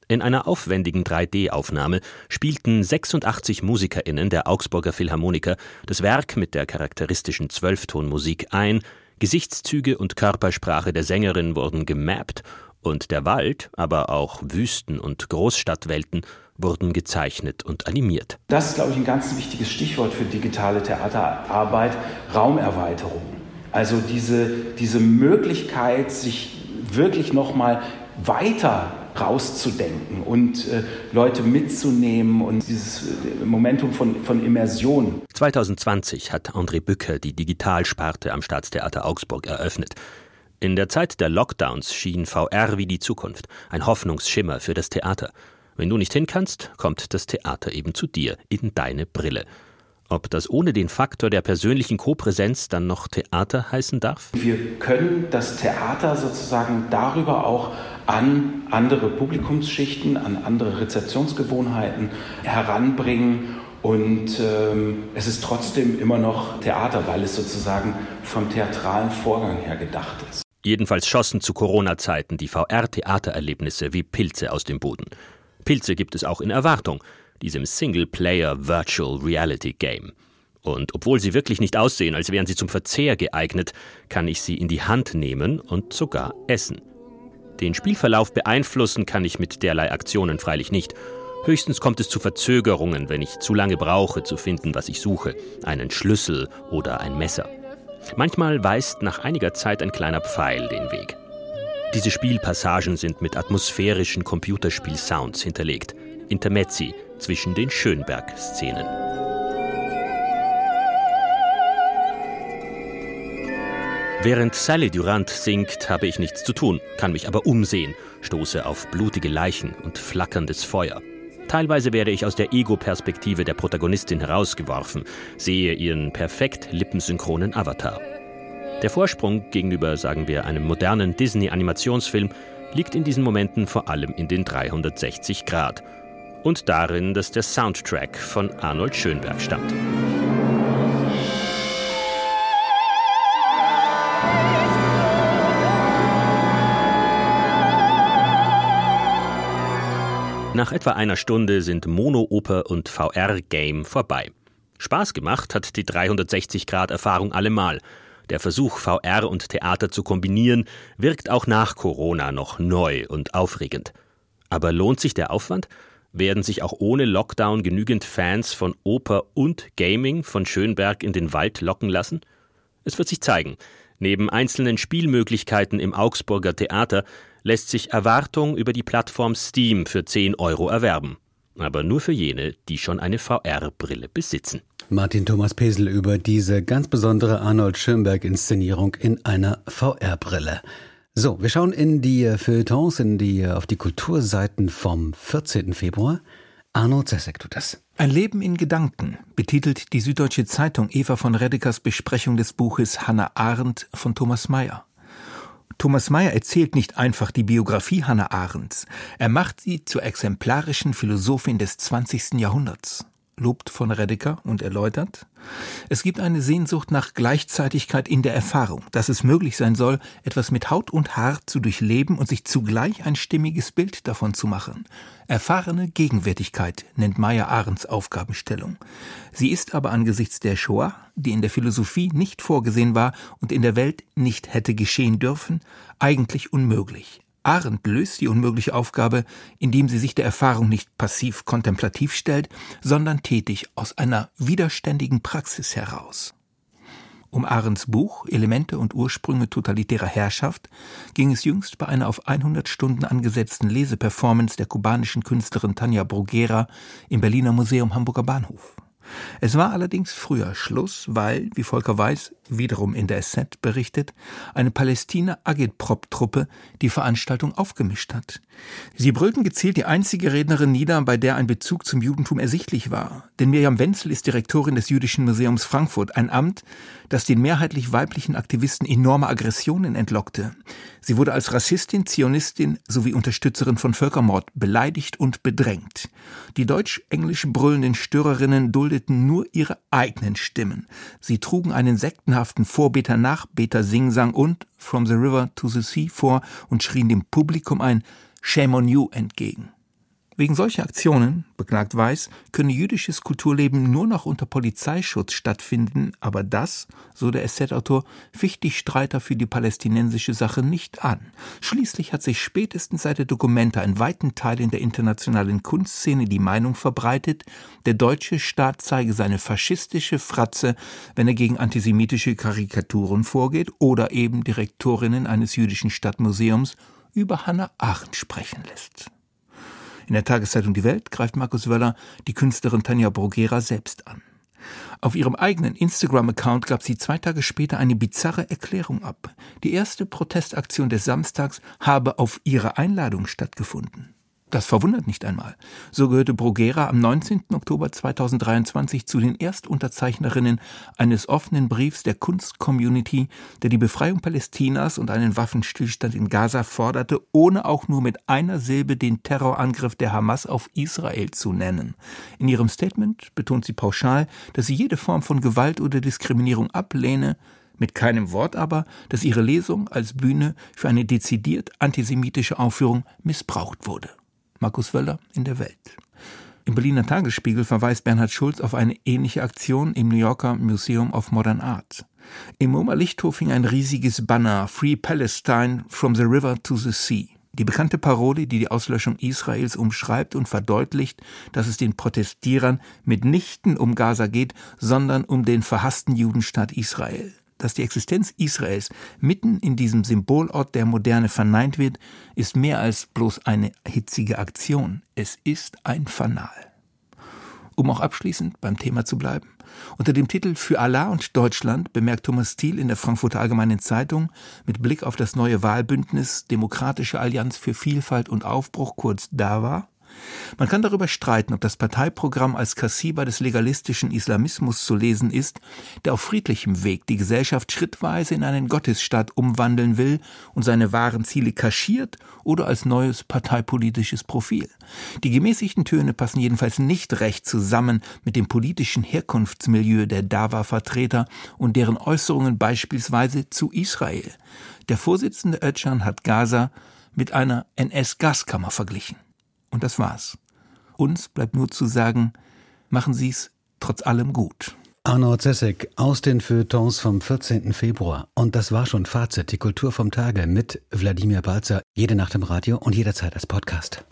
K: In einer aufwendigen 3D-Aufnahme spielten 86 MusikerInnen der Augsburger Philharmoniker das Werk mit der charakteristischen Zwölftonmusik ein, Gesichtszüge und Körpersprache der Sängerin wurden gemappt und der Wald, aber auch Wüsten und Großstadtwelten wurden gezeichnet und animiert.
L: Das ist, glaube ich, ein ganz wichtiges Stichwort für digitale Theaterarbeit, Raumerweiterung. Also diese, diese Möglichkeit, sich wirklich nochmal weiter rauszudenken und äh, Leute mitzunehmen und dieses äh, Momentum von, von Immersion.
K: 2020 hat André Bücker die Digitalsparte am Staatstheater Augsburg eröffnet. In der Zeit der Lockdowns schien VR wie die Zukunft, ein Hoffnungsschimmer für das Theater. Wenn du nicht hin kannst, kommt das Theater eben zu dir, in deine Brille. Ob das ohne den Faktor der persönlichen Kopräsenz dann noch Theater heißen darf?
L: Wir können das Theater sozusagen darüber auch an andere Publikumsschichten, an andere Rezeptionsgewohnheiten heranbringen. Und ähm, es ist trotzdem immer noch Theater, weil es sozusagen vom theatralen Vorgang her gedacht ist.
K: Jedenfalls schossen zu Corona-Zeiten die VR-Theatererlebnisse wie Pilze aus dem Boden. Pilze gibt es auch in Erwartung, diesem Single-Player Virtual Reality Game. Und obwohl sie wirklich nicht aussehen, als wären sie zum Verzehr geeignet, kann ich sie in die Hand nehmen und sogar essen. Den Spielverlauf beeinflussen kann ich mit derlei Aktionen freilich nicht. Höchstens kommt es zu Verzögerungen, wenn ich zu lange brauche zu finden, was ich suche, einen Schlüssel oder ein Messer. Manchmal weist nach einiger Zeit ein kleiner Pfeil den Weg. Diese Spielpassagen sind mit atmosphärischen Computerspiel-Sounds hinterlegt, Intermezzi zwischen den Schönberg-Szenen. Während Sally Durant singt, habe ich nichts zu tun, kann mich aber umsehen, stoße auf blutige Leichen und flackerndes Feuer. Teilweise werde ich aus der Ego-Perspektive der Protagonistin herausgeworfen, sehe ihren perfekt lippensynchronen Avatar. Der Vorsprung gegenüber, sagen wir, einem modernen Disney-Animationsfilm liegt in diesen Momenten vor allem in den 360 Grad und darin, dass der Soundtrack von Arnold Schönberg stammt. Nach etwa einer Stunde sind Monooper und VR-Game vorbei. Spaß gemacht hat die 360-Grad-Erfahrung allemal. Der Versuch, VR und Theater zu kombinieren, wirkt auch nach Corona noch neu und aufregend. Aber lohnt sich der Aufwand? Werden sich auch ohne Lockdown genügend Fans von Oper und Gaming von Schönberg in den Wald locken lassen? Es wird sich zeigen. Neben einzelnen Spielmöglichkeiten im Augsburger Theater lässt sich Erwartung über die Plattform Steam für 10 Euro erwerben. Aber nur für jene, die schon eine VR-Brille besitzen.
B: Martin Thomas Pesel über diese ganz besondere Arnold Schönberg-Inszenierung in einer VR-Brille. So, wir schauen in die Feuilletons, in die, auf die Kulturseiten vom 14. Februar. Arno Zessek tut das.
M: Ein Leben in Gedanken betitelt die Süddeutsche Zeitung Eva von Redekers Besprechung des Buches Hannah Arendt von Thomas Mayer. Thomas Mayer erzählt nicht einfach die Biografie Hannah Arendts, er macht sie zur exemplarischen Philosophin des 20. Jahrhunderts. Lobt von Redeker und erläutert. Es gibt eine Sehnsucht nach Gleichzeitigkeit in der Erfahrung, dass es möglich sein soll, etwas mit Haut und Haar zu durchleben und sich zugleich ein stimmiges Bild davon zu machen. Erfahrene Gegenwärtigkeit nennt Meyer Ahrens Aufgabenstellung. Sie ist aber angesichts der Shoah, die in der Philosophie nicht vorgesehen war und in der Welt nicht hätte geschehen dürfen, eigentlich unmöglich. Arendt löst die unmögliche Aufgabe, indem sie sich der Erfahrung nicht passiv kontemplativ stellt, sondern tätig aus einer widerständigen Praxis heraus. Um Arendts Buch Elemente und Ursprünge totalitärer Herrschaft ging es jüngst bei einer auf 100 Stunden angesetzten Leseperformance der kubanischen Künstlerin Tanja Bruguera im Berliner Museum Hamburger Bahnhof. Es war allerdings früher Schluss, weil, wie Volker Weiß wiederum in der SZ berichtet, eine Palästina Agitprop-Truppe die Veranstaltung aufgemischt hat. Sie brüllten gezielt die einzige Rednerin nieder, bei der ein Bezug zum Judentum ersichtlich war. Denn Mirjam Wenzel ist Direktorin des Jüdischen Museums Frankfurt, ein Amt, das den mehrheitlich weiblichen Aktivisten enorme Aggressionen entlockte. Sie wurde als Rassistin, Zionistin sowie Unterstützerin von Völkermord beleidigt und bedrängt. Die deutsch-englisch brüllenden Störerinnen duldeten nur ihre eigenen Stimmen. Sie trugen einen sektenhaften Vorbeter-Nachbeter-Singsang und From the River to the Sea vor und schrien dem Publikum ein Shame on you entgegen. Wegen solcher Aktionen, beklagt Weiß, könne jüdisches Kulturleben nur noch unter Polizeischutz stattfinden, aber das, so der SZ-Autor, ficht die Streiter für die palästinensische Sache nicht an. Schließlich hat sich spätestens seit der Dokumenta in weiten Teilen der internationalen Kunstszene die Meinung verbreitet, der deutsche Staat zeige seine faschistische Fratze, wenn er gegen antisemitische Karikaturen vorgeht oder eben Direktorinnen eines jüdischen Stadtmuseums über Hannah Arendt sprechen lässt. In der Tageszeitung Die Welt greift Markus Wöller die Künstlerin Tanja Bruguera selbst an. Auf ihrem eigenen Instagram-Account gab sie zwei Tage später eine bizarre Erklärung ab. Die erste Protestaktion des Samstags habe auf ihre Einladung stattgefunden. Das verwundert nicht einmal. So gehörte Bruguera am 19. Oktober 2023 zu den Erstunterzeichnerinnen eines offenen Briefs der Kunstcommunity, der die Befreiung Palästinas und einen Waffenstillstand in Gaza forderte, ohne auch nur mit einer Silbe den Terrorangriff der Hamas auf Israel zu nennen. In ihrem Statement betont sie pauschal, dass sie jede Form von Gewalt oder Diskriminierung ablehne, mit keinem Wort aber, dass ihre Lesung als Bühne für eine dezidiert antisemitische Aufführung missbraucht wurde. Markus Wöller in der Welt. Im Berliner Tagesspiegel verweist Bernhard Schulz auf eine ähnliche Aktion im New Yorker Museum of Modern Art. Im MoMA Lichthof hing ein riesiges Banner Free Palestine from the River to the Sea. Die bekannte Parole, die die Auslöschung Israels umschreibt und verdeutlicht, dass es den Protestierern mitnichten um Gaza geht, sondern um den verhassten Judenstaat Israel dass die Existenz Israels mitten in diesem Symbolort der Moderne verneint wird, ist mehr als bloß eine hitzige Aktion. Es ist ein Fanal. Um auch abschließend beim Thema zu bleiben. Unter dem Titel Für Allah und Deutschland bemerkt Thomas Thiel in der Frankfurter Allgemeinen Zeitung mit Blick auf das neue Wahlbündnis Demokratische Allianz für Vielfalt und Aufbruch kurz DAWA, man kann darüber streiten, ob das Parteiprogramm als Kassiba des legalistischen Islamismus zu lesen ist, der auf friedlichem Weg die Gesellschaft schrittweise in einen Gottesstaat umwandeln will und seine wahren Ziele kaschiert oder als neues parteipolitisches Profil. Die gemäßigten Töne passen jedenfalls nicht recht zusammen mit dem politischen Herkunftsmilieu der Dawa-Vertreter und deren Äußerungen beispielsweise zu Israel. Der Vorsitzende Öcalan hat Gaza mit einer NS-Gaskammer verglichen. Und das war's. Uns bleibt nur zu sagen, machen Sie's trotz allem gut.
B: Arno Zessek aus den Feuilletons vom 14. Februar. Und das war schon Fazit, die Kultur vom Tage mit Wladimir Balzer. Jede Nacht im Radio und jederzeit als Podcast.